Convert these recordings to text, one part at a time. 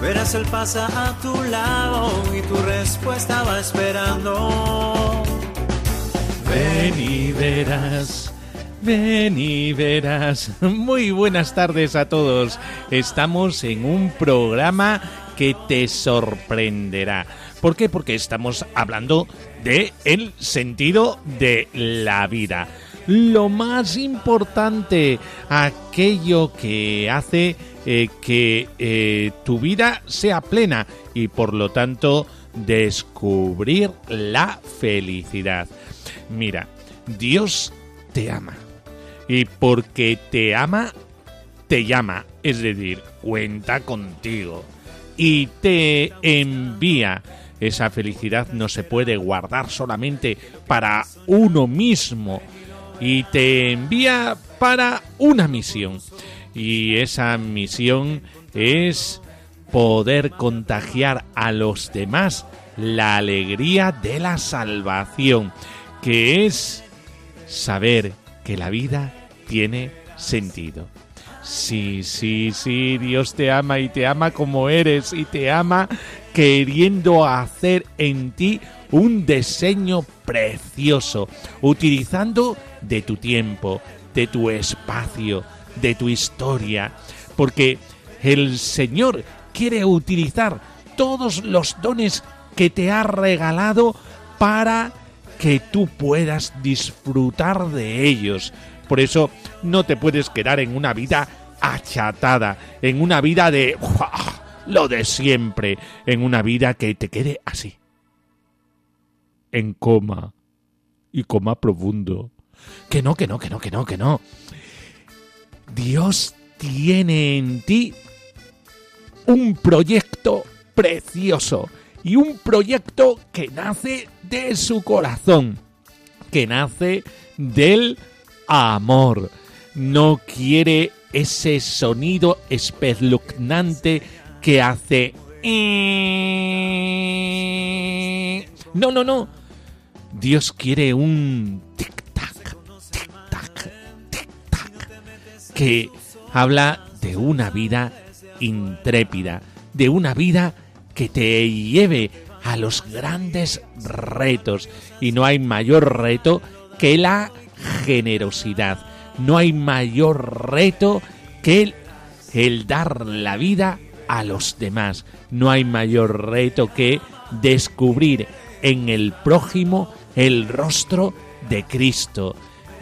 verás él pasa a tu lado y tu respuesta va esperando. Ven y verás. Ven y verás. Muy buenas tardes a todos. Estamos en un programa que te sorprenderá. ¿Por qué? Porque estamos hablando de el sentido de la vida. Lo más importante, aquello que hace eh, que eh, tu vida sea plena y por lo tanto descubrir la felicidad. Mira, Dios te ama. Y porque te ama, te llama. Es decir, cuenta contigo. Y te envía. Esa felicidad no se puede guardar solamente para uno mismo. Y te envía para una misión. Y esa misión es poder contagiar a los demás la alegría de la salvación que es saber que la vida tiene sentido. Sí, sí, sí, Dios te ama y te ama como eres y te ama queriendo hacer en ti un diseño precioso, utilizando de tu tiempo, de tu espacio, de tu historia, porque el Señor quiere utilizar todos los dones que te ha regalado para que tú puedas disfrutar de ellos. Por eso no te puedes quedar en una vida achatada, en una vida de lo de siempre, en una vida que te quede así. En coma y coma profundo. Que no, que no, que no, que no, que no. Dios tiene en ti un proyecto precioso y un proyecto que nace de su corazón, que nace del amor. No quiere ese sonido espeluznante que hace... No, no, no. Dios quiere un que habla de una vida intrépida, de una vida que te lleve a los grandes retos. Y no hay mayor reto que la generosidad. No hay mayor reto que el, el, dar la vida a los demás. No hay mayor reto que descubrir en el prójimo el rostro de Cristo.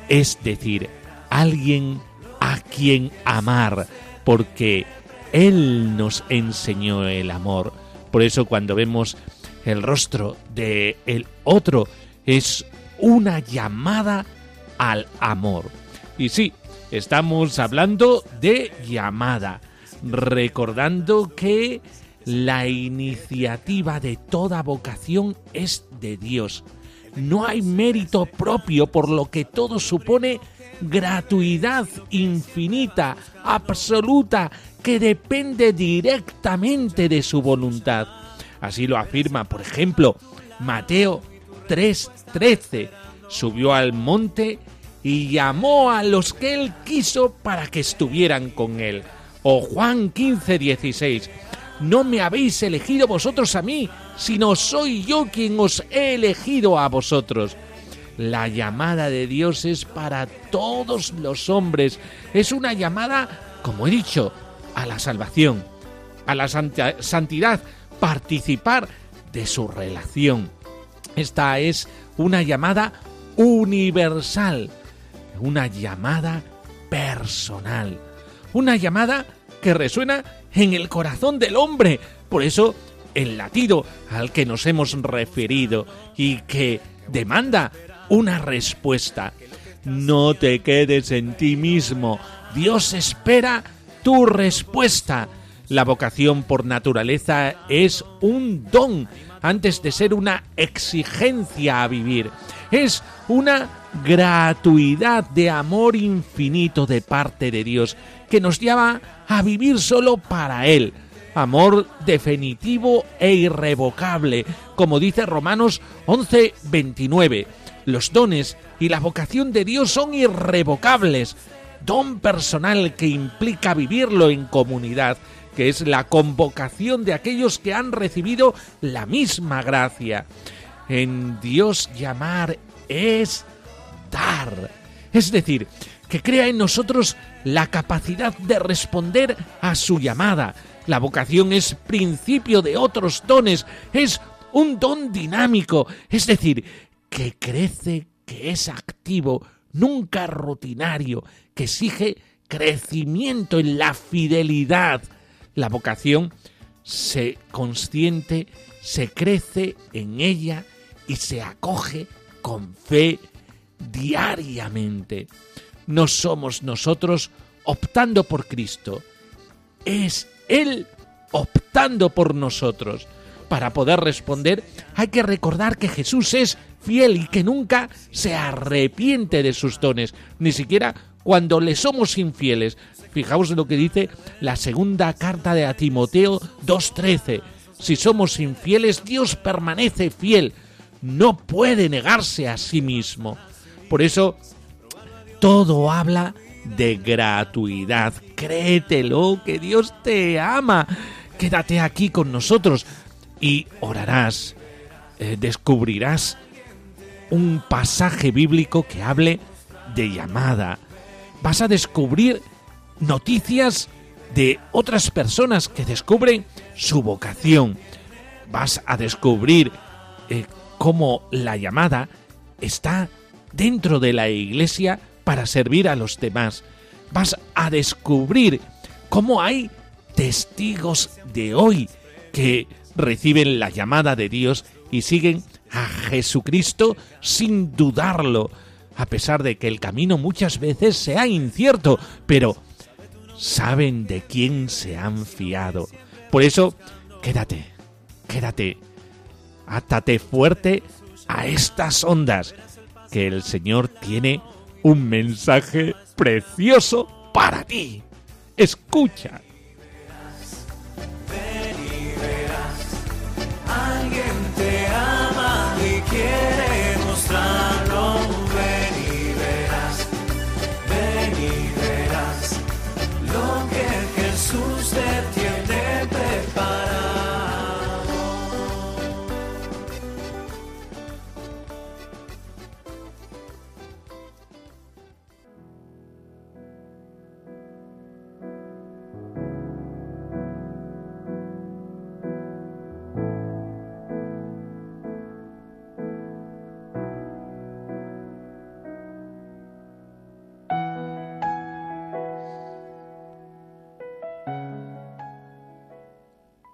Es decir, alguien a quien amar, porque Él nos enseñó el amor por eso cuando vemos el rostro de el otro es una llamada al amor. Y sí, estamos hablando de llamada, recordando que la iniciativa de toda vocación es de Dios. No hay mérito propio, por lo que todo supone gratuidad infinita, absoluta, que depende directamente de su voluntad. Así lo afirma, por ejemplo, Mateo 3:13. Subió al monte y llamó a los que él quiso para que estuvieran con él. O Juan 15:16. No me habéis elegido vosotros a mí, sino soy yo quien os he elegido a vosotros. La llamada de Dios es para todos los hombres. Es una llamada, como he dicho, a la salvación, a la santidad, participar de su relación. Esta es una llamada universal, una llamada personal, una llamada que resuena en el corazón del hombre. Por eso el latido al que nos hemos referido y que demanda una respuesta. No te quedes en ti mismo. Dios espera tu respuesta. La vocación por naturaleza es un don antes de ser una exigencia a vivir. Es una gratuidad de amor infinito de parte de Dios que nos llama a vivir solo para Él. Amor definitivo e irrevocable, como dice Romanos 11:29. Los dones y la vocación de Dios son irrevocables. Don personal que implica vivirlo en comunidad, que es la convocación de aquellos que han recibido la misma gracia. En Dios llamar es dar. Es decir, que crea en nosotros la capacidad de responder a su llamada. La vocación es principio de otros dones, es un don dinámico, es decir, que crece, que es activo, nunca rutinario, que exige crecimiento en la fidelidad. La vocación se consciente, se crece en ella y se acoge con fe diariamente. No somos nosotros optando por Cristo, es Él optando por nosotros. Para poder responder hay que recordar que Jesús es fiel y que nunca se arrepiente de sus dones, ni siquiera cuando le somos infieles. Fijaos en lo que dice la segunda carta de Timoteo 2.13. Si somos infieles, Dios permanece fiel, no puede negarse a sí mismo. Por eso, todo habla de gratuidad. Créetelo, que Dios te ama. Quédate aquí con nosotros y orarás, eh, descubrirás un pasaje bíblico que hable de llamada. Vas a descubrir noticias de otras personas que descubren su vocación. Vas a descubrir eh, cómo la llamada está dentro de la iglesia para servir a los demás. Vas a descubrir cómo hay testigos de hoy que reciben la llamada de Dios y siguen a Jesucristo sin dudarlo, a pesar de que el camino muchas veces sea incierto, pero saben de quién se han fiado. Por eso, quédate, quédate, átate fuerte a estas ondas, que el Señor tiene un mensaje precioso para ti. Escucha.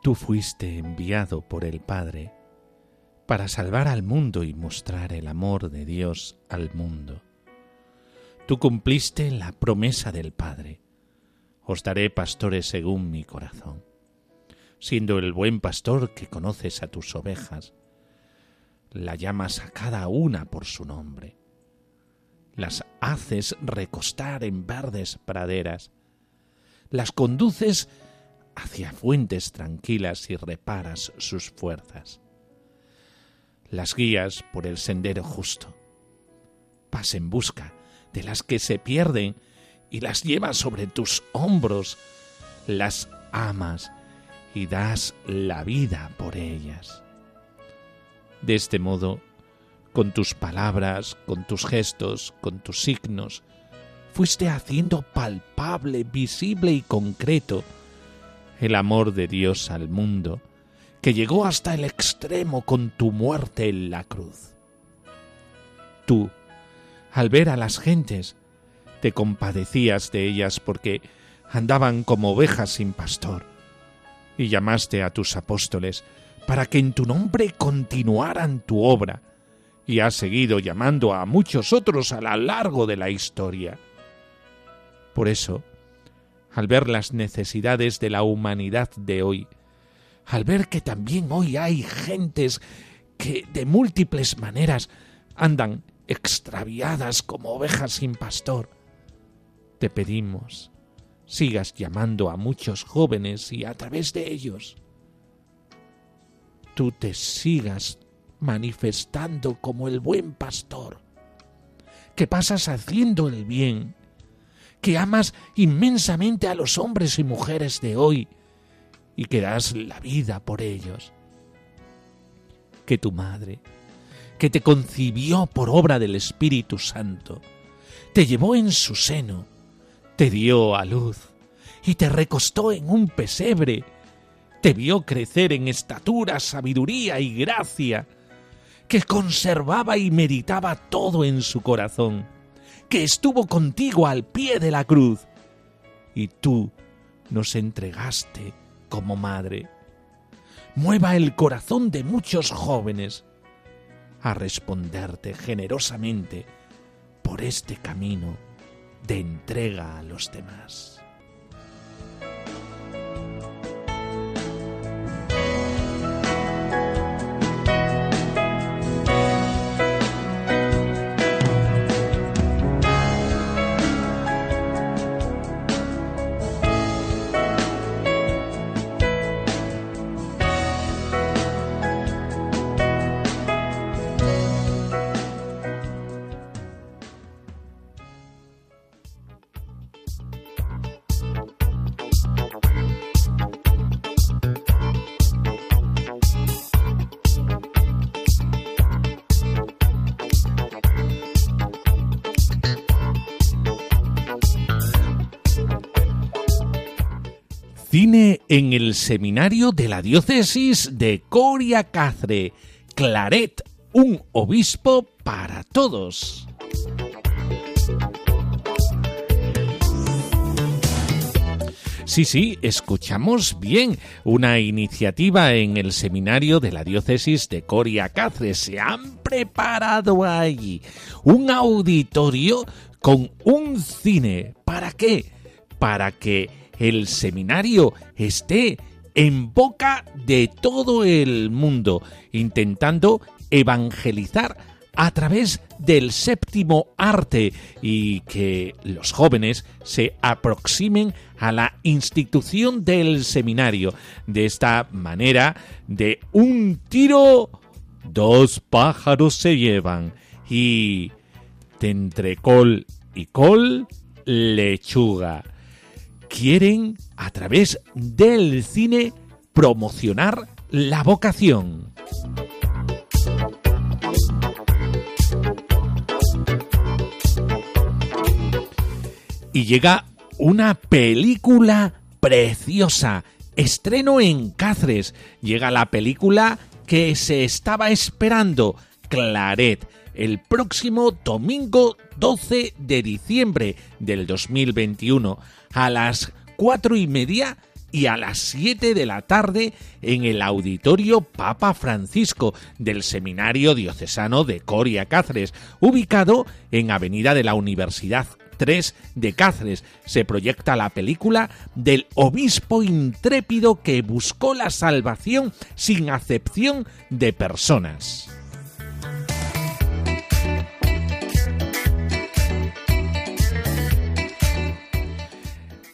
Tú fuiste enviado por el Padre para salvar al mundo y mostrar el amor de Dios al mundo. Tú cumpliste la promesa del Padre. Os daré pastores según mi corazón. Siendo el buen pastor que conoces a tus ovejas, la llamas a cada una por su nombre. Las haces recostar en verdes praderas, las conduces hacia fuentes tranquilas y reparas sus fuerzas. Las guías por el sendero justo. Vas en busca de las que se pierden y las llevas sobre tus hombros. Las amas y das la vida por ellas. De este modo, con tus palabras, con tus gestos, con tus signos, fuiste haciendo palpable, visible y concreto el amor de Dios al mundo, que llegó hasta el extremo con tu muerte en la cruz. Tú, al ver a las gentes, te compadecías de ellas porque andaban como ovejas sin pastor, y llamaste a tus apóstoles para que en tu nombre continuaran tu obra, y ha seguido llamando a muchos otros a lo largo de la historia. Por eso, al ver las necesidades de la humanidad de hoy, al ver que también hoy hay gentes que de múltiples maneras andan extraviadas como ovejas sin pastor, te pedimos sigas llamando a muchos jóvenes y a través de ellos tú te sigas manifestando como el buen pastor, que pasas haciendo el bien, que amas inmensamente a los hombres y mujeres de hoy y que das la vida por ellos. Que tu madre, que te concibió por obra del Espíritu Santo, te llevó en su seno, te dio a luz y te recostó en un pesebre, te vio crecer en estatura, sabiduría y gracia, que conservaba y meditaba todo en su corazón, que estuvo contigo al pie de la cruz, y tú nos entregaste como madre. Mueva el corazón de muchos jóvenes a responderte generosamente por este camino de entrega a los demás. Cine en el seminario de la diócesis de Coria Cáceres. Claret, un obispo para todos. Sí, sí, escuchamos bien. Una iniciativa en el seminario de la diócesis de Coria Cáceres. Se han preparado allí un auditorio con un cine. ¿Para qué? Para que el seminario esté en boca de todo el mundo, intentando evangelizar a través del séptimo arte y que los jóvenes se aproximen a la institución del seminario. De esta manera, de un tiro, dos pájaros se llevan y de entre col y col, lechuga quieren, a través del cine, promocionar la vocación. Y llega una película preciosa. Estreno en Cáceres. Llega la película que se estaba esperando, Claret, el próximo domingo 12 de diciembre del 2021 a las cuatro y media y a las siete de la tarde en el Auditorio Papa Francisco del Seminario Diocesano de Coria Cáceres, ubicado en Avenida de la Universidad 3 de Cáceres. Se proyecta la película del obispo intrépido que buscó la salvación sin acepción de personas.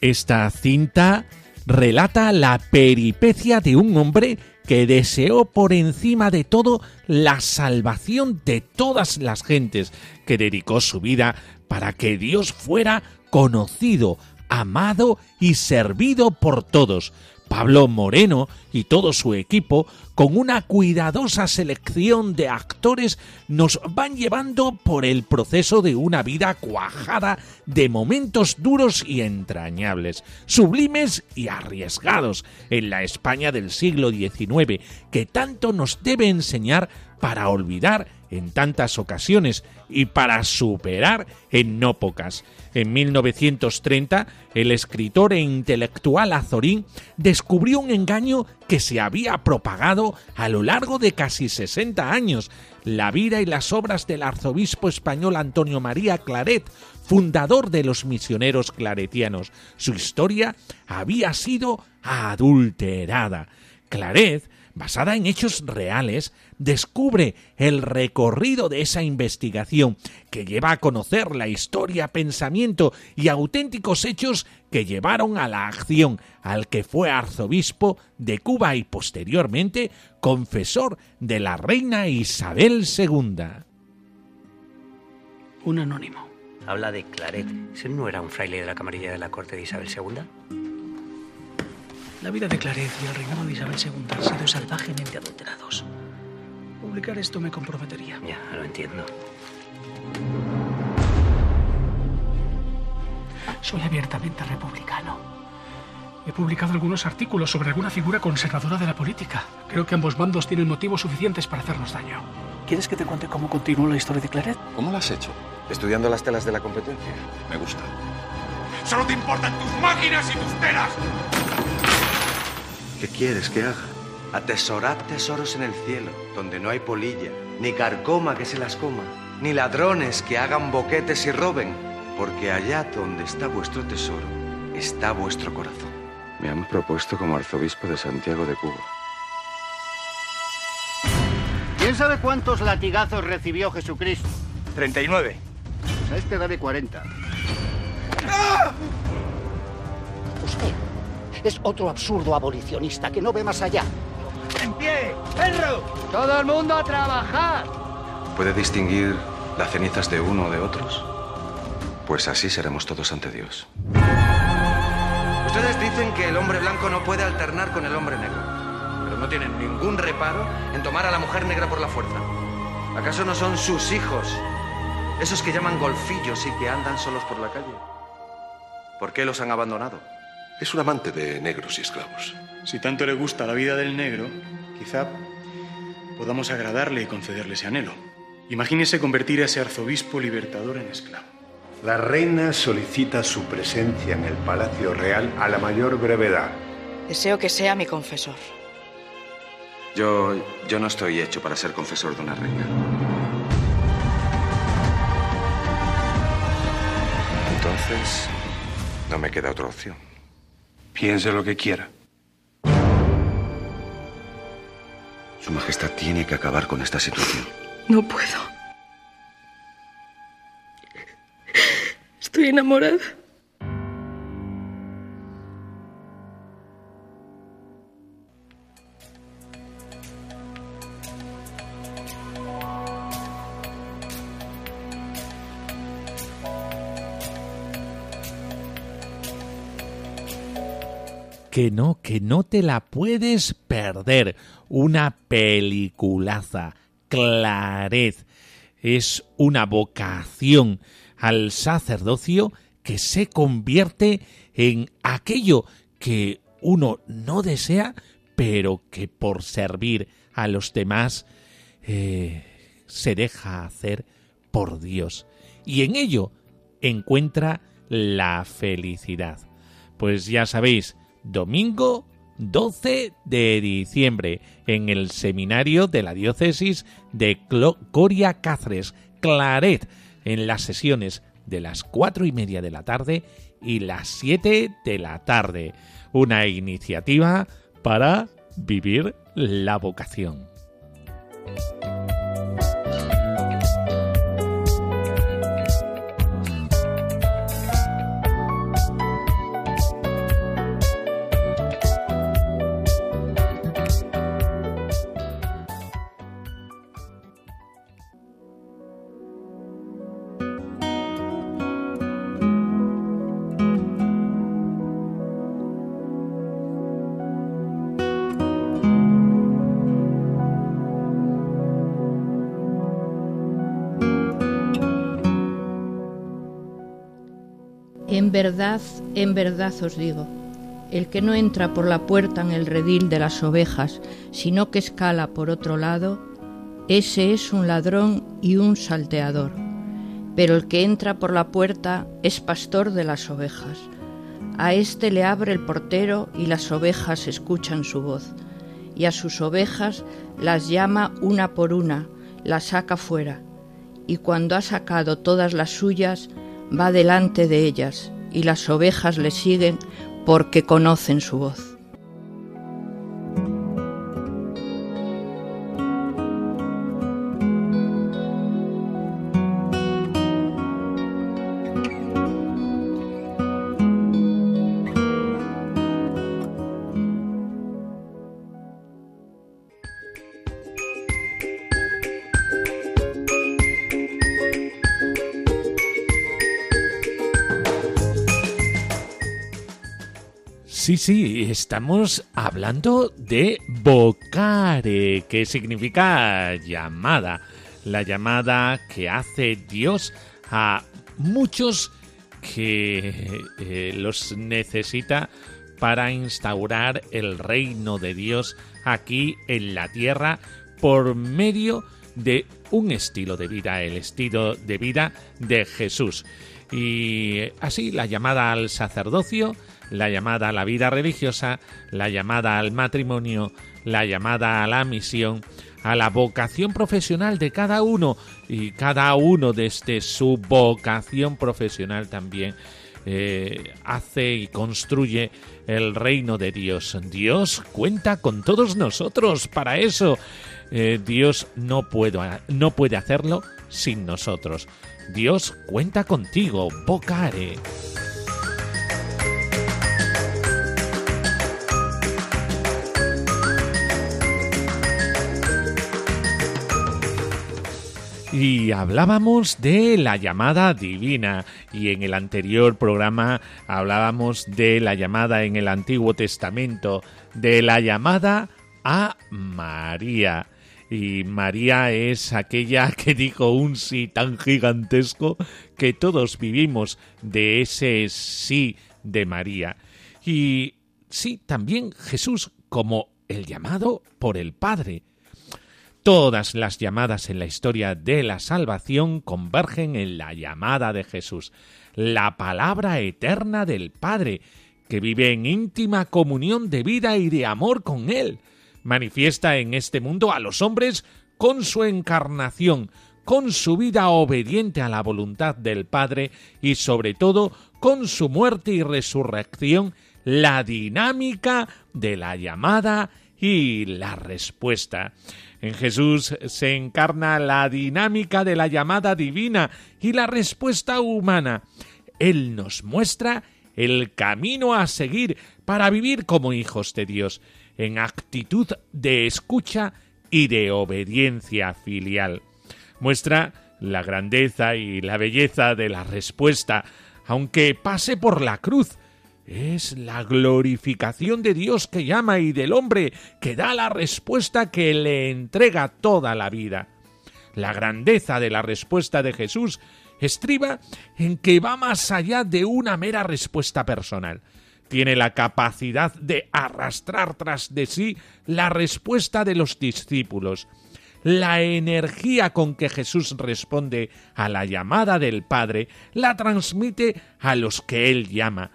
Esta cinta relata la peripecia de un hombre que deseó por encima de todo la salvación de todas las gentes, que dedicó su vida para que Dios fuera conocido, amado y servido por todos, Pablo Moreno y todo su equipo, con una cuidadosa selección de actores, nos van llevando por el proceso de una vida cuajada de momentos duros y entrañables, sublimes y arriesgados en la España del siglo XIX, que tanto nos debe enseñar para olvidar en tantas ocasiones y para superar en no pocas. En 1930, el escritor e intelectual Azorín descubrió un engaño que se había propagado a lo largo de casi 60 años, la vida y las obras del arzobispo español Antonio María Claret, fundador de los misioneros claretianos. Su historia había sido adulterada. Claret basada en hechos reales, descubre el recorrido de esa investigación que lleva a conocer la historia, pensamiento y auténticos hechos que llevaron a la acción al que fue arzobispo de Cuba y posteriormente confesor de la reina Isabel II. Un anónimo. Habla de Claret. ¿Ese no era un fraile de la camarilla de la corte de Isabel II? La vida de Claret y el reinado de Isabel II han sido salvajemente adulterados. Publicar esto me comprometería. Ya, lo entiendo. Soy abiertamente republicano. He publicado algunos artículos sobre alguna figura conservadora de la política. Creo que ambos bandos tienen motivos suficientes para hacernos daño. ¿Quieres que te cuente cómo continuó la historia de Claret? ¿Cómo lo has hecho? Estudiando las telas de la competencia. Me gusta. ¡Solo te importan tus máquinas y tus telas! ¿Qué quieres que haga? Atesorad tesoros en el cielo, donde no hay polilla, ni carcoma que se las coma, ni ladrones que hagan boquetes y roben, porque allá donde está vuestro tesoro, está vuestro corazón. Me han propuesto como arzobispo de Santiago de Cuba. ¿Quién sabe cuántos latigazos recibió Jesucristo? 39. Pues a este dale 40. Usted es otro absurdo abolicionista que no ve más allá. ¡En pie! ¡Perro! ¡Todo el mundo a trabajar! ¿Puede distinguir las cenizas de uno o de otros? Pues así seremos todos ante Dios. Ustedes dicen que el hombre blanco no puede alternar con el hombre negro, pero no tienen ningún reparo en tomar a la mujer negra por la fuerza. ¿Acaso no son sus hijos, esos que llaman golfillos y que andan solos por la calle? ¿Por qué los han abandonado? Es un amante de negros y esclavos. Si tanto le gusta la vida del negro, quizá podamos agradarle y concederle ese anhelo. Imagínese convertir a ese arzobispo libertador en esclavo. La reina solicita su presencia en el Palacio Real a la mayor brevedad. Deseo que sea mi confesor. Yo, yo no estoy hecho para ser confesor de una reina. Entonces, no me queda otra opción. Piense lo que quiera. Su Majestad tiene que acabar con esta situación. No puedo. Estoy enamorada. Que no, que no te la puedes perder. Una peliculaza. Claret. Es una vocación al sacerdocio que se convierte en aquello que uno no desea, pero que por servir a los demás eh, se deja hacer por Dios. Y en ello encuentra la felicidad. Pues ya sabéis, domingo 12 de diciembre en el seminario de la diócesis de Coria Cáceres, Claret, en las sesiones de las cuatro y media de la tarde y las 7 de la tarde. Una iniciativa para vivir la vocación. En verdad, en verdad os digo, el que no entra por la puerta en el redil de las ovejas, sino que escala por otro lado, ese es un ladrón y un salteador, pero el que entra por la puerta es pastor de las ovejas. A éste le abre el portero y las ovejas escuchan su voz, y a sus ovejas las llama una por una, las saca fuera, y cuando ha sacado todas las suyas, va delante de ellas, y las ovejas le siguen porque conocen su voz. Sí, estamos hablando de vocare, que significa llamada. La llamada que hace Dios a muchos que eh, los necesita para instaurar el reino de Dios aquí en la tierra por medio de un estilo de vida, el estilo de vida de Jesús. Y así la llamada al sacerdocio, la llamada a la vida religiosa, la llamada al matrimonio, la llamada a la misión, a la vocación profesional de cada uno y cada uno desde su vocación profesional también eh, hace y construye el reino de Dios. Dios cuenta con todos nosotros para eso. Eh, Dios no, no puede hacerlo sin nosotros. Dios cuenta contigo, vocare. Y hablábamos de la llamada divina y en el anterior programa hablábamos de la llamada en el Antiguo Testamento, de la llamada a María. Y María es aquella que dijo un sí tan gigantesco que todos vivimos de ese sí de María. Y sí, también Jesús como el llamado por el Padre. Todas las llamadas en la historia de la salvación convergen en la llamada de Jesús, la palabra eterna del Padre, que vive en íntima comunión de vida y de amor con Él. Manifiesta en este mundo a los hombres con su encarnación, con su vida obediente a la voluntad del Padre y sobre todo con su muerte y resurrección, la dinámica de la llamada y la respuesta. En Jesús se encarna la dinámica de la llamada divina y la respuesta humana. Él nos muestra el camino a seguir para vivir como hijos de Dios, en actitud de escucha y de obediencia filial. Muestra la grandeza y la belleza de la respuesta, aunque pase por la cruz, es la glorificación de Dios que llama y del hombre que da la respuesta que le entrega toda la vida. La grandeza de la respuesta de Jesús estriba en que va más allá de una mera respuesta personal. Tiene la capacidad de arrastrar tras de sí la respuesta de los discípulos. La energía con que Jesús responde a la llamada del Padre la transmite a los que Él llama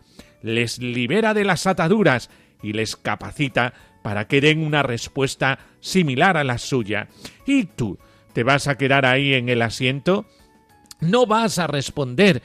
les libera de las ataduras y les capacita para que den una respuesta similar a la suya. ¿Y tú? ¿Te vas a quedar ahí en el asiento? ¿No vas a responder,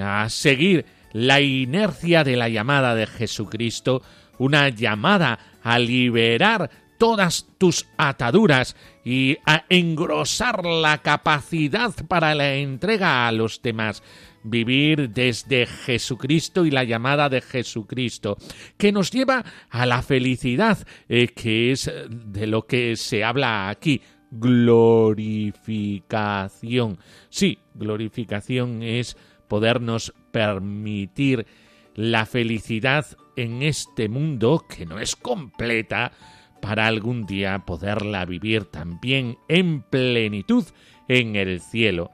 a seguir la inercia de la llamada de Jesucristo, una llamada a liberar todas tus ataduras y a engrosar la capacidad para la entrega a los demás? vivir desde Jesucristo y la llamada de Jesucristo, que nos lleva a la felicidad, eh, que es de lo que se habla aquí, glorificación. Sí, glorificación es podernos permitir la felicidad en este mundo que no es completa para algún día poderla vivir también en plenitud en el cielo.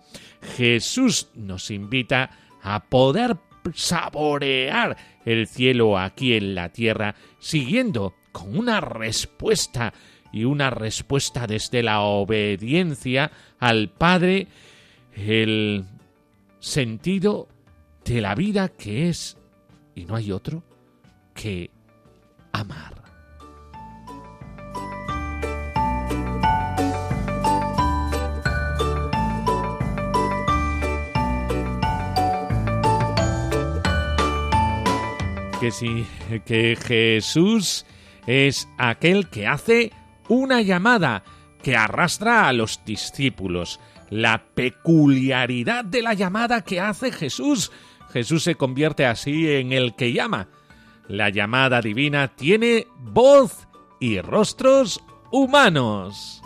Jesús nos invita a poder saborear el cielo aquí en la tierra, siguiendo con una respuesta y una respuesta desde la obediencia al Padre, el sentido de la vida que es, y no hay otro, que amar. Que sí, que Jesús es aquel que hace una llamada que arrastra a los discípulos. La peculiaridad de la llamada que hace Jesús. Jesús se convierte así en el que llama. La llamada divina tiene voz y rostros humanos.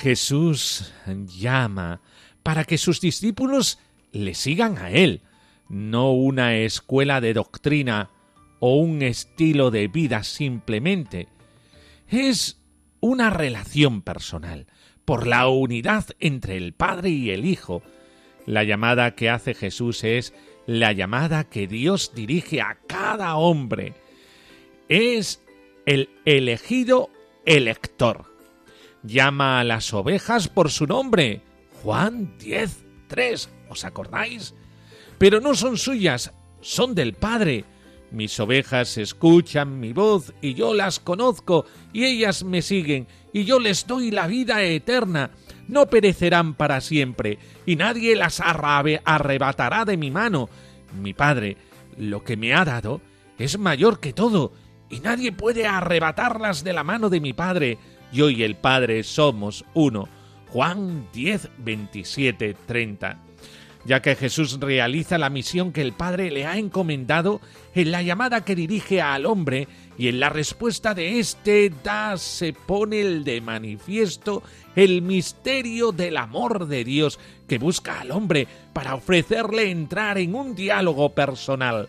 Jesús llama para que sus discípulos le sigan a Él, no una escuela de doctrina o un estilo de vida simplemente. Es una relación personal, por la unidad entre el Padre y el Hijo. La llamada que hace Jesús es la llamada que Dios dirige a cada hombre. Es el elegido elector. Llama a las ovejas por su nombre. Juan 10, 3. ¿Os acordáis? Pero no son suyas, son del Padre. Mis ovejas escuchan mi voz y yo las conozco y ellas me siguen y yo les doy la vida eterna. No perecerán para siempre y nadie las arrebatará de mi mano. Mi Padre, lo que me ha dado, es mayor que todo y nadie puede arrebatarlas de la mano de mi Padre. Yo y el Padre somos uno. Juan 10, 27, 30 ya que Jesús realiza la misión que el Padre le ha encomendado en la llamada que dirige al hombre y en la respuesta de éste da se pone de manifiesto el misterio del amor de Dios que busca al hombre para ofrecerle entrar en un diálogo personal.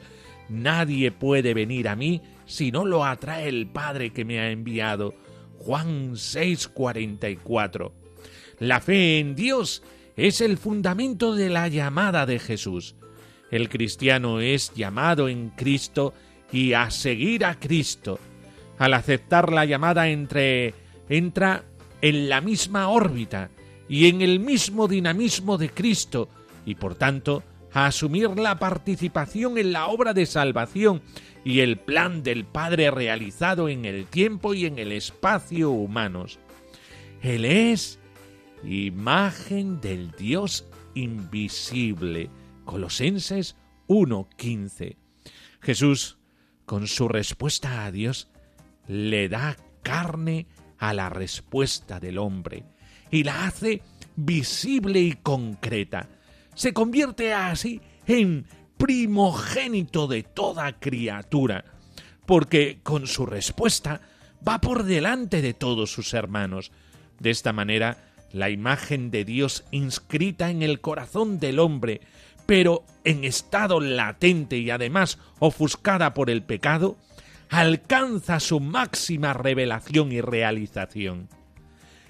Nadie puede venir a mí si no lo atrae el Padre que me ha enviado. Juan 6:44. La fe en Dios es el fundamento de la llamada de Jesús. El cristiano es llamado en Cristo y a seguir a Cristo. Al aceptar la llamada entre, entra en la misma órbita y en el mismo dinamismo de Cristo y por tanto a asumir la participación en la obra de salvación y el plan del Padre realizado en el tiempo y en el espacio humanos. Él es imagen del Dios invisible. Colosenses 1:15. Jesús, con su respuesta a Dios, le da carne a la respuesta del hombre y la hace visible y concreta. Se convierte así en primogénito de toda criatura, porque con su respuesta va por delante de todos sus hermanos. De esta manera, la imagen de Dios inscrita en el corazón del hombre, pero en estado latente y además ofuscada por el pecado, alcanza su máxima revelación y realización.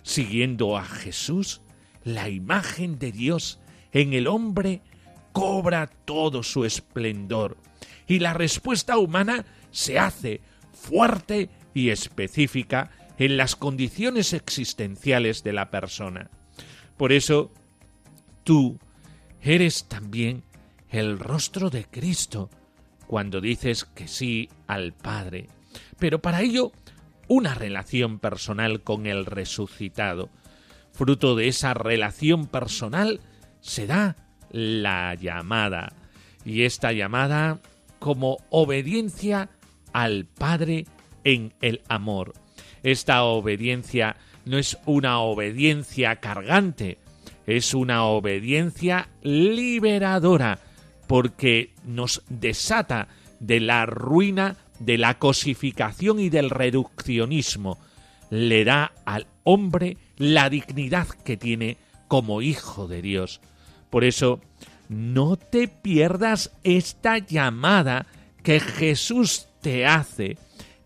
Siguiendo a Jesús, la imagen de Dios en el hombre cobra todo su esplendor y la respuesta humana se hace fuerte y específica en las condiciones existenciales de la persona. Por eso, tú eres también el rostro de Cristo cuando dices que sí al Padre. Pero para ello, una relación personal con el resucitado. Fruto de esa relación personal se da la llamada. Y esta llamada como obediencia al Padre en el amor. Esta obediencia no es una obediencia cargante, es una obediencia liberadora, porque nos desata de la ruina, de la cosificación y del reduccionismo. Le da al hombre la dignidad que tiene como hijo de Dios. Por eso, no te pierdas esta llamada que Jesús te hace.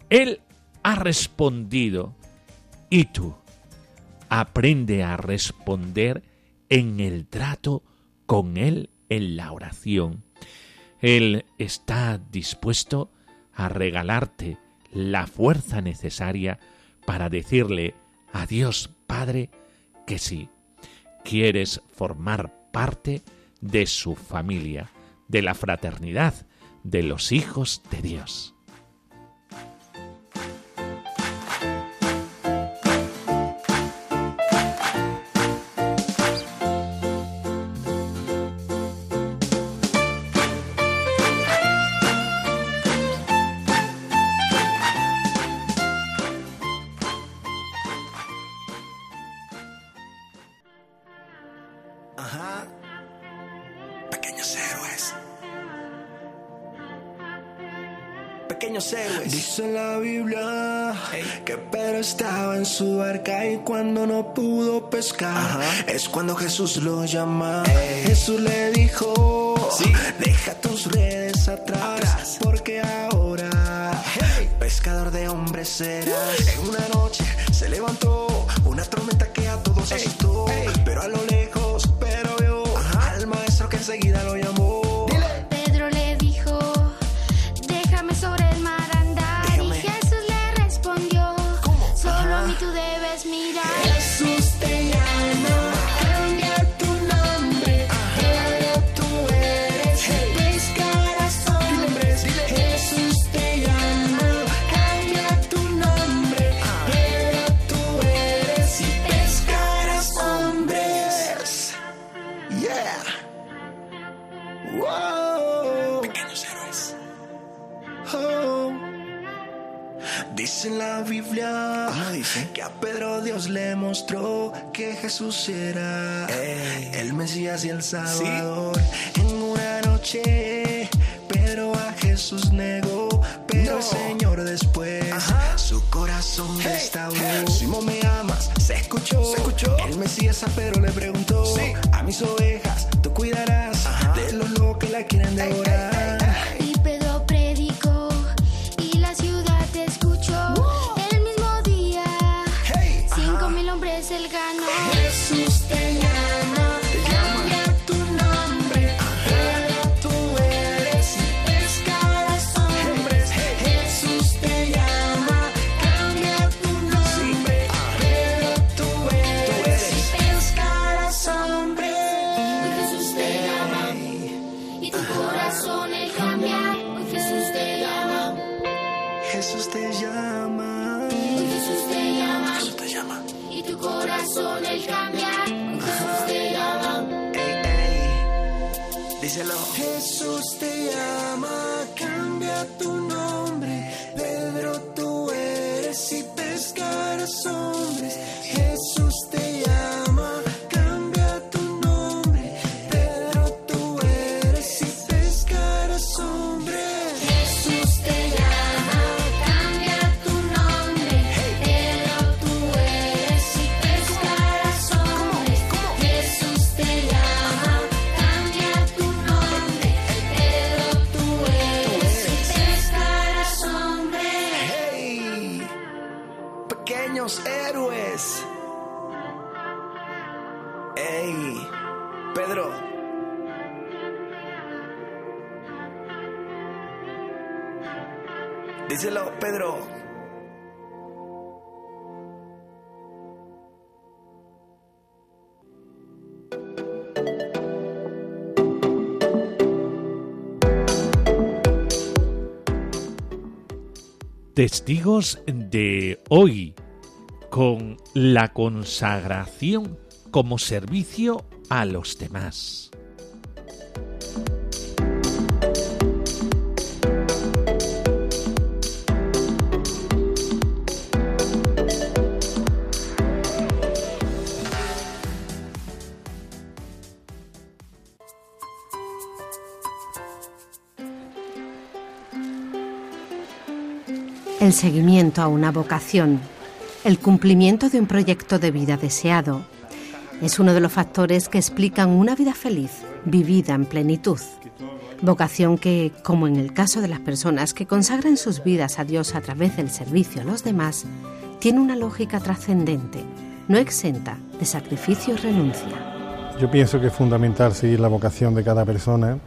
Él ha respondido y tú aprende a responder en el trato con Él en la oración. Él está dispuesto a regalarte la fuerza necesaria para decirle a Dios Padre que sí, quieres formar parte de su familia, de la fraternidad, de los hijos de Dios. Dice la Biblia que Pedro estaba en su barca y cuando no pudo pescar es cuando Jesús lo llama. Jesús le dijo, deja tus redes atrás, porque ahora pescador de hombres serás. En una noche se levantó una tormenta que a todos asustó, que Jesús era el Mesías y el Salvador. En una noche, pero a Jesús negó, pero el Señor después su corazón restauró. Simón, me amas, se escuchó, se escuchó. El Mesías a Pedro le preguntó: Díselo, Pedro. Testigos de hoy con la consagración como servicio a los demás. el seguimiento a una vocación, el cumplimiento de un proyecto de vida deseado. Es uno de los factores que explican una vida feliz, vivida en plenitud. Vocación que, como en el caso de las personas que consagran sus vidas a Dios a través del servicio a los demás, tiene una lógica trascendente, no exenta de sacrificio y renuncia. Yo pienso que es fundamental seguir la vocación de cada persona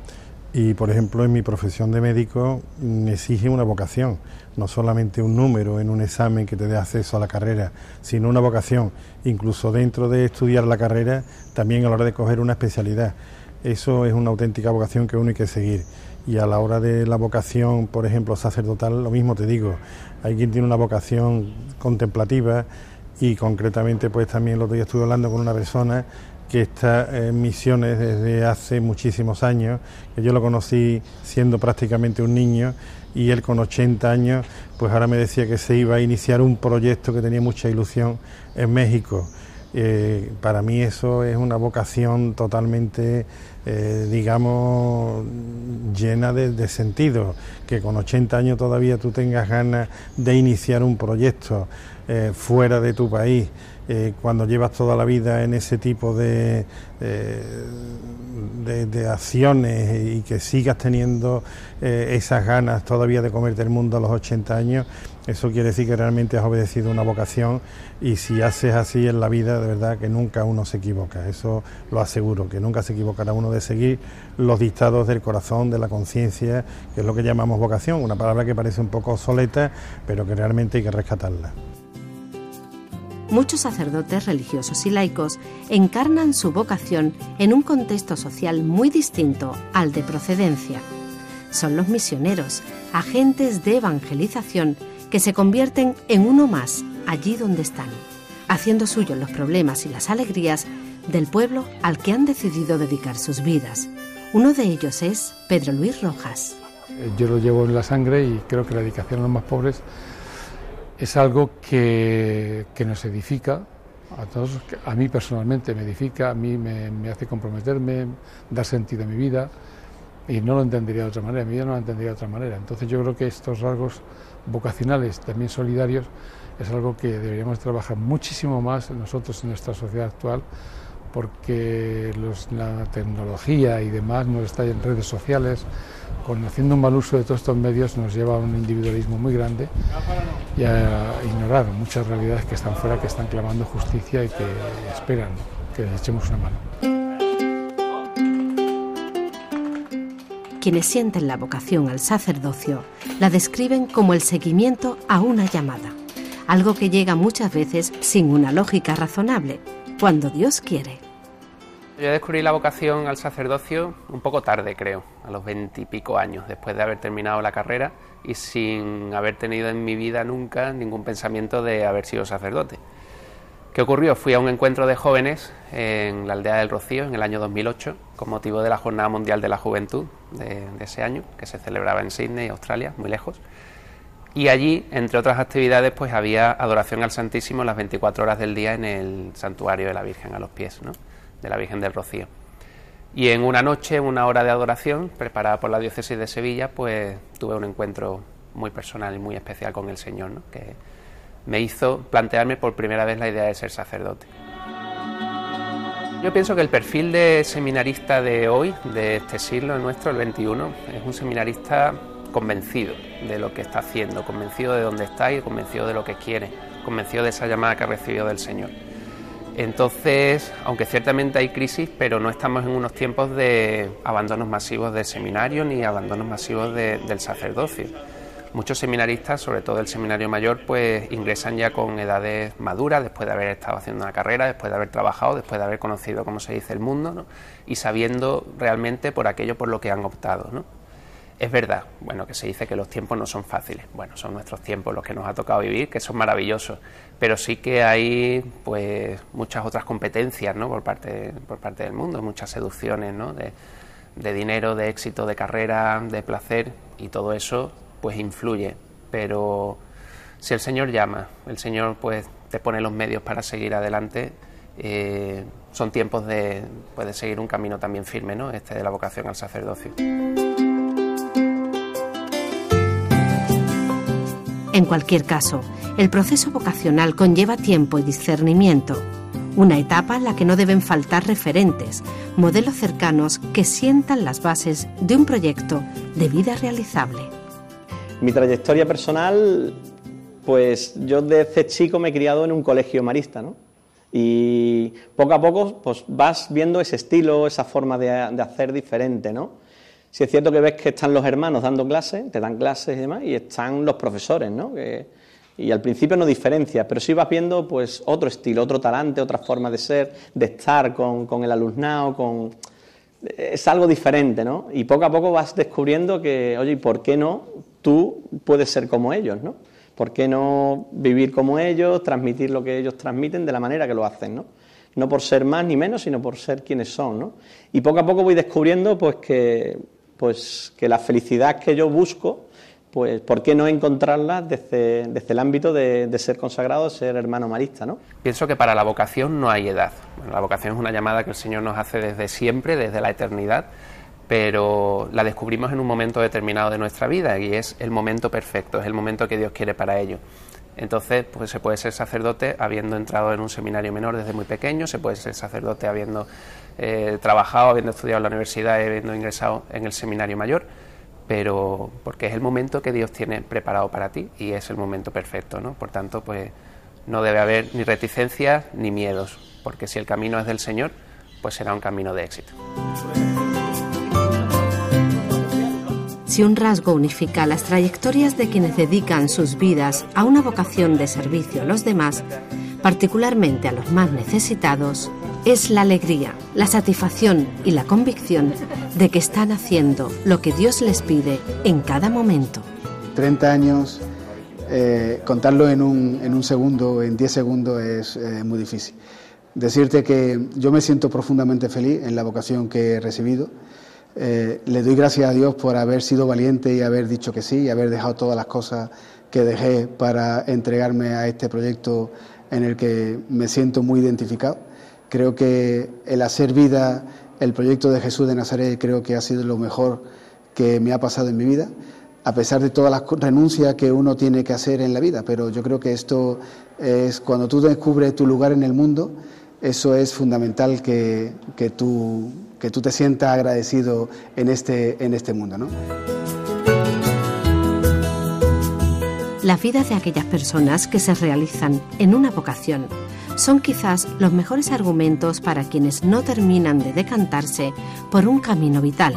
y, por ejemplo, en mi profesión de médico me exige una vocación, no solamente un número en un examen que te dé acceso a la carrera, sino una vocación, incluso dentro de estudiar la carrera, también a la hora de coger una especialidad. Eso es una auténtica vocación que uno hay que seguir. Y a la hora de la vocación, por ejemplo, sacerdotal, lo mismo te digo, hay quien tiene una vocación contemplativa y concretamente pues también lo otro día estuve hablando con una persona que está en misiones desde hace muchísimos años, que yo lo conocí siendo prácticamente un niño y él con 80 años, pues ahora me decía que se iba a iniciar un proyecto que tenía mucha ilusión en México. Eh, para mí eso es una vocación totalmente, eh, digamos, llena de, de, sentido, que con 80 años todavía tú tengas ganas de iniciar un proyecto eh, fuera de tu país eh, cuando llevas toda la vida en ese tipo de, eh, de, acciones y que sigas teniendo eh, esas ganas todavía de comerte el mundo a los 80 años, eso quiere decir que realmente has obedecido una vocación y si haces así en la vida, de verdad que nunca uno se equivoca, eso lo aseguro, que nunca se equivocará uno de seguir los dictados del corazón, de la conciencia, que es lo que llamamos vocación, una palabra que parece un poco obsoleta, pero que realmente hay que rescatarla muchos sacerdotes religiosos y laicos encarnan su vocación en un contexto social muy distinto al de procedencia. Son los misioneros, agentes de evangelización que se convierten en uno más allí donde están, haciendo suyos los problemas y las alegrías del pueblo al que han decidido dedicar sus vidas. Uno de ellos es Pedro Luis Rojas. Yo lo llevo en la sangre y creo que la dedicación a los más pobres es algo que, nos edifica a todos, a mí personalmente me edifica, a mí me, hace comprometerme, dar sentido a mi vida y no lo entendería de otra manera, mi vida no lo entendería de otra manera. Entonces yo creo que estos rasgos vocacionales, también solidarios, es algo que deberíamos trabajar muchísimo más nosotros en nuestra sociedad actual porque la tecnología y demás nos está en redes sociales, con haciendo un mal uso de todos estos medios nos lleva a un individualismo muy grande y a ignorar muchas realidades que están fuera, que están clamando justicia y que esperan que les echemos una mano. Quienes sienten la vocación al sacerdocio la describen como el seguimiento a una llamada, algo que llega muchas veces sin una lógica razonable, cuando Dios quiere. Yo descubrí la vocación al sacerdocio un poco tarde, creo, a los veintipico años, después de haber terminado la carrera y sin haber tenido en mi vida nunca ningún pensamiento de haber sido sacerdote. ¿Qué ocurrió? Fui a un encuentro de jóvenes en la aldea del Rocío en el año 2008 con motivo de la Jornada Mundial de la Juventud de, de ese año, que se celebraba en Sydney, Australia, muy lejos. Y allí, entre otras actividades, pues había adoración al Santísimo las 24 horas del día en el santuario de la Virgen a los pies, ¿no? De la Virgen del Rocío. Y en una noche, una hora de adoración preparada por la diócesis de Sevilla, pues tuve un encuentro muy personal y muy especial con el Señor, que me hizo plantearme por primera vez la idea de ser sacerdote. Yo pienso que el perfil de seminarista de hoy, de este siglo nuestro, el XXI, es un seminarista convencido de lo que está haciendo, convencido de dónde está y convencido de lo que quiere, convencido de esa llamada que ha recibido del Señor. Entonces, aunque ciertamente hay crisis, pero no estamos en unos tiempos de abandonos masivos del seminario ni abandonos masivos del sacerdocio. Muchos seminaristas, sobre todo el seminario mayor, pues ingresan ya con edades maduras, después de haber estado haciendo una carrera, después de haber trabajado, después de haber conocido cómo se dice el mundo, y sabiendo realmente por aquello por lo que han optado. Es verdad, bueno, que se dice que los tiempos no son fáciles. Bueno, son nuestros tiempos los que nos ha tocado vivir, que son maravillosos. Pero sí que hay, pues, muchas otras competencias, ¿no? Por parte, por parte del mundo, muchas seducciones, ¿no? De, dinero, de éxito, de carrera, de placer, y todo eso, pues, influye. Pero si el Señor llama, el Señor, pues, te pone los medios para seguir adelante, eh, son tiempos de, pues, de seguir un camino también firme, ¿no? Este de la vocación al sacerdocio. En cualquier caso, el proceso vocacional conlleva tiempo y discernimiento, una etapa en la que no deben faltar referentes, modelos cercanos que sientan las bases de un proyecto de vida realizable. Mi trayectoria personal, pues yo desde chico me he criado en un colegio marista, ¿no? Y poco a poco pues vas viendo ese estilo, esa forma de, hacer diferente, ¿no? Si es cierto que ves que están los hermanos dando clases, te dan clases y demás, y están los profesores, ¿no? y al principio no diferencias, pero sí vas viendo pues otro estilo, otro talante, otra forma de ser, de estar con, con el alumnado, con... Es algo diferente, ¿no? Y poco a poco vas descubriendo que, oye, ¿y por qué no tú puedes ser como ellos, ¿no? ¿Por qué no vivir como ellos, transmitir lo que ellos transmiten de la manera que lo hacen, ¿no? No por ser más ni menos, sino por ser quienes son, ¿no? Y poco a poco voy descubriendo pues que, pues, que la felicidad que yo busco, pues ¿por qué no encontrarla desde, el ámbito de, ser consagrado, de ser hermano marista, ¿no? Pienso que para la vocación no hay edad. la vocación es una llamada que el Señor nos hace desde siempre, desde la eternidad, pero la descubrimos en un momento determinado de nuestra vida y es el momento perfecto, es el momento que Dios quiere para ello. Entonces, pues se puede ser sacerdote habiendo entrado en un seminario menor desde muy pequeño, se puede ser sacerdote habiendo eh, trabajado, habiendo estudiado en la universidad y habiendo ingresado en el seminario mayor, pero porque es el momento que Dios tiene preparado para ti y es el momento perfecto, ¿no? Por tanto, pues no debe haber ni reticencias ni miedos, porque si el camino es del Señor, pues será un camino de éxito. Si un rasgo unifica las trayectorias de quienes dedican sus vidas a una vocación de servicio a los demás, particularmente a los más necesitados, es la alegría, la satisfacción y la convicción de que están haciendo lo que Dios les pide en cada momento. 30 años, eh, contarlo en un, en un, segundo, en 10 segundos es eh, muy difícil. Decirte que yo me siento profundamente feliz en la vocación que he recibido eh, le doy gracias a Dios por haber sido valiente y haber dicho que sí y haber dejado todas las cosas que dejé para entregarme a este proyecto en el que me siento muy identificado. Creo que el hacer vida el proyecto de Jesús de Nazaret creo que ha sido lo mejor que me ha pasado en mi vida, a pesar de todas las renuncias que uno tiene que hacer en la vida, pero yo creo que esto es cuando tú descubres tu lugar en el mundo, eso es fundamental que, que tú que tú te sientas agradecido en este, en este mundo. ¿no? La vida de aquellas personas que se realizan en una vocación son quizás los mejores argumentos para quienes no terminan de decantarse por un camino vital,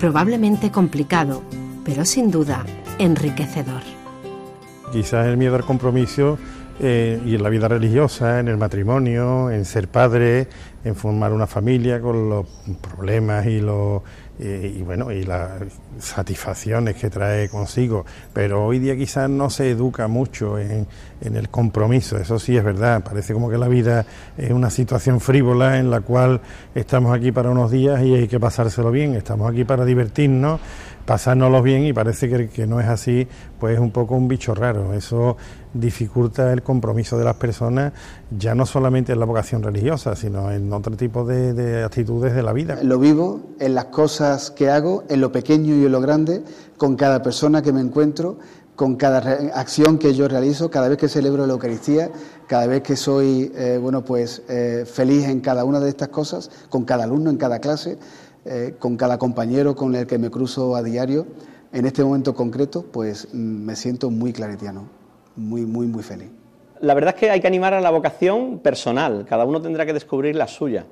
probablemente complicado, pero sin duda enriquecedor. Quizás el miedo al compromiso eh, y en la vida religiosa, en el matrimonio, en ser padre, en formar una familia con los problemas y los eh, y bueno y las satisfacciones que trae consigo. Pero hoy día quizás no se educa mucho en, en, el compromiso eso sí es verdad. Parece como que la vida es una situación frívola en la cual estamos aquí para unos días y hay que pasárselo bien. Estamos aquí para divertirnos pasárnoslo bien y parece que, que no es así pues es un poco un bicho raro eso dificulta el compromiso de las personas, ya no solamente en la vocación religiosa, sino en otro tipo de, actitudes de la vida. Lo vivo en las cosas que hago, en lo pequeño y en lo grande, con cada persona que me encuentro, con cada acción que yo realizo, cada vez que celebro la Eucaristía, cada vez que soy eh, bueno pues eh, feliz en cada una de estas cosas, con cada alumno en cada clase, eh, con cada compañero con el que me cruzo a diario. En este momento concreto, pues mm, me siento muy claretiano muy, muy, muy feliz. La verdad es que hay que animar a la vocación personal, cada uno tendrá que descubrir la suya.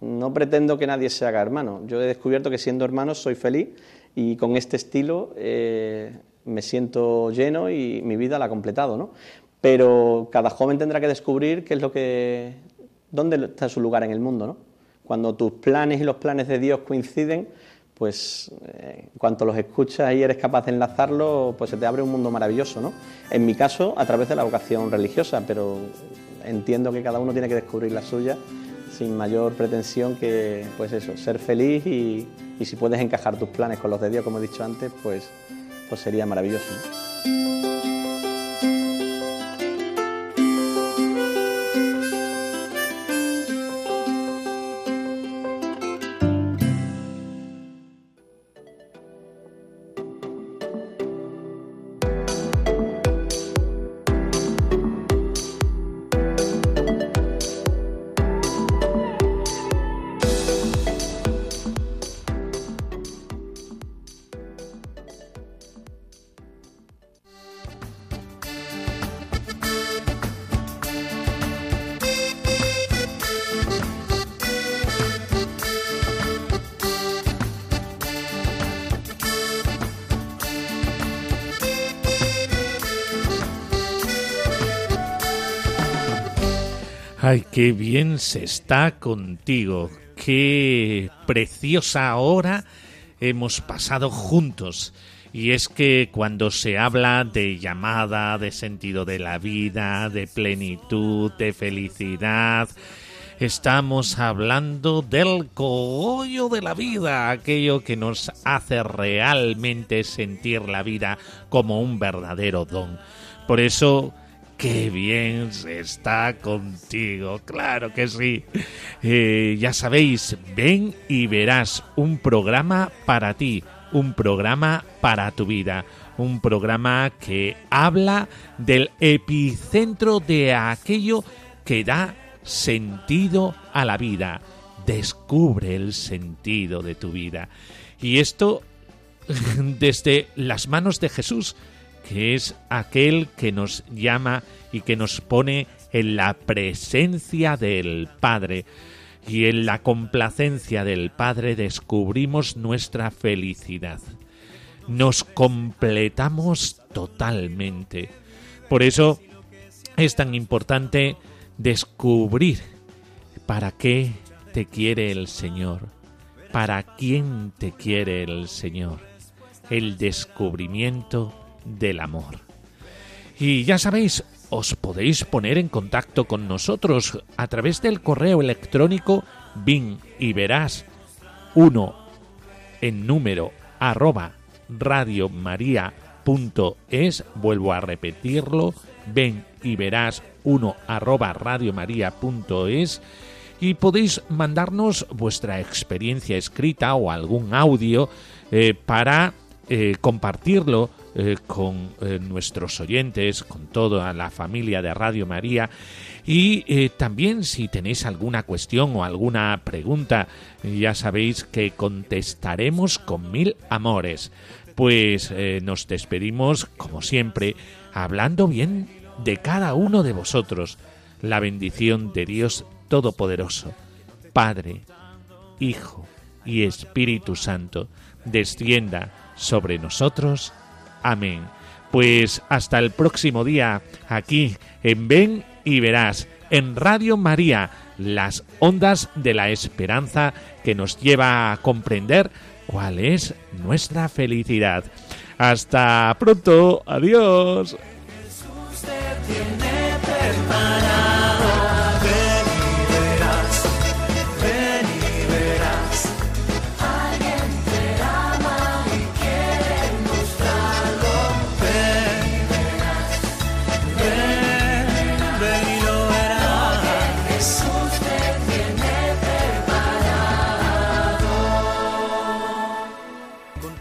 No pretendo que nadie se haga hermano. Yo he descubierto que siendo hermano soy feliz y con este estilo eh, me siento lleno y mi vida la ha completado, ¿no? Pero cada joven tendrá que descubrir qué es lo que, dónde está su lugar en el mundo, ¿no? Cuando tus planes y los planes de Dios coinciden, pues eh, cuanto los escuchas y eres capaz de enlazarlo, pues se te abre un mundo maravilloso, ¿no? En mi caso, a través de la vocación religiosa, pero entiendo que cada uno tiene que descubrir la suya sin mayor pretensión que, pues eso, ser feliz y, y si puedes encajar tus planes con los de Dios, como he dicho antes, pues, pues sería maravilloso. Qué bien se está contigo. Qué preciosa hora hemos pasado juntos. Y es que cuando se habla de llamada, de sentido de la vida, de plenitud, de felicidad, estamos hablando del cogollo de la vida, aquello que nos hace realmente sentir la vida como un verdadero don. Por eso qué bien se está contigo, claro que sí. Eh, ya sabéis, ven y verás un programa para ti, un programa para tu vida, un programa que habla del epicentro de aquello que da sentido a la vida. Descubre el sentido de tu vida. Y esto desde las manos de Jesús, que es aquel que nos llama y que nos pone en la presencia del Padre. Y en la complacencia del Padre descubrimos nuestra felicidad. Nos completamos totalmente. Por eso es tan importante descubrir para qué te quiere el Señor, para quién te quiere el Señor, el descubrimiento del amor. Y ya sabéis, os podéis poner en contacto con nosotros a través del correo electrónico bin y verás uno en número arroba radiomaria.es, vuelvo a repetirlo, ven y verás uno arroba radiomaria.es y podéis mandarnos vuestra experiencia escrita o algún audio eh, para eh, compartirlo eh, con eh, nuestros oyentes, con toda la familia de Radio María. Y también si tenéis alguna cuestión o alguna pregunta, ya sabéis que contestaremos con mil amores. Pues nos despedimos, como siempre, hablando bien de cada uno de vosotros. La bendición de Dios Todopoderoso, Padre, Hijo y Espíritu Santo, descienda sobre nosotros Amén. Pues hasta el próximo día, aquí en Ven y Verás, en Radio María, las ondas de la esperanza que nos lleva a comprender cuál es nuestra felicidad. Hasta pronto, adiós.